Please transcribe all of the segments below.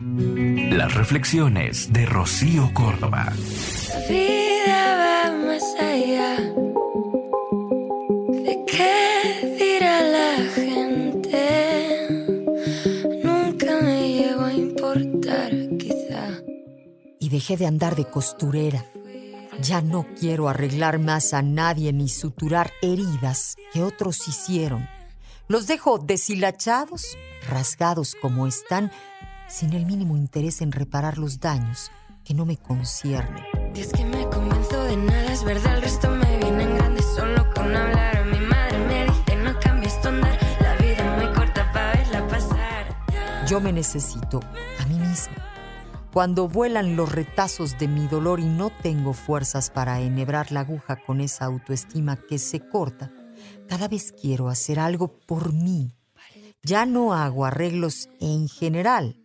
Las reflexiones de Rocío Córdoba. La vida va más allá. ¿De qué dirá la gente? Nunca me llegó a importar, quizá. y dejé de andar de costurera. Ya no quiero arreglar más a nadie ni suturar heridas que otros hicieron. Los dejo deshilachados, rasgados como están, sin el mínimo interés en reparar los daños que no me conciernen. Y es que me convenzo de nada, es verdad, el resto me viene en grande solo con hablar. Mi madre me dice, no cambies tu andar, la vida es muy corta para verla pasar. Yo me necesito a mí misma. Cuando vuelan los retazos de mi dolor y no tengo fuerzas para enhebrar la aguja con esa autoestima que se corta, cada vez quiero hacer algo por mí. Ya no hago arreglos en general.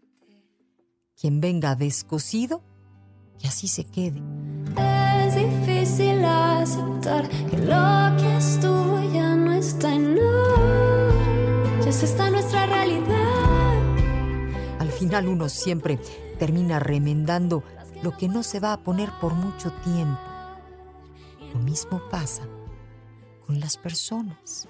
Quien venga descosido, que así se quede. Es difícil aceptar que lo que estuvo ya no está y no. Ya está nuestra realidad. Al final uno siempre termina remendando lo que no se va a poner por mucho tiempo. Lo mismo pasa con las personas.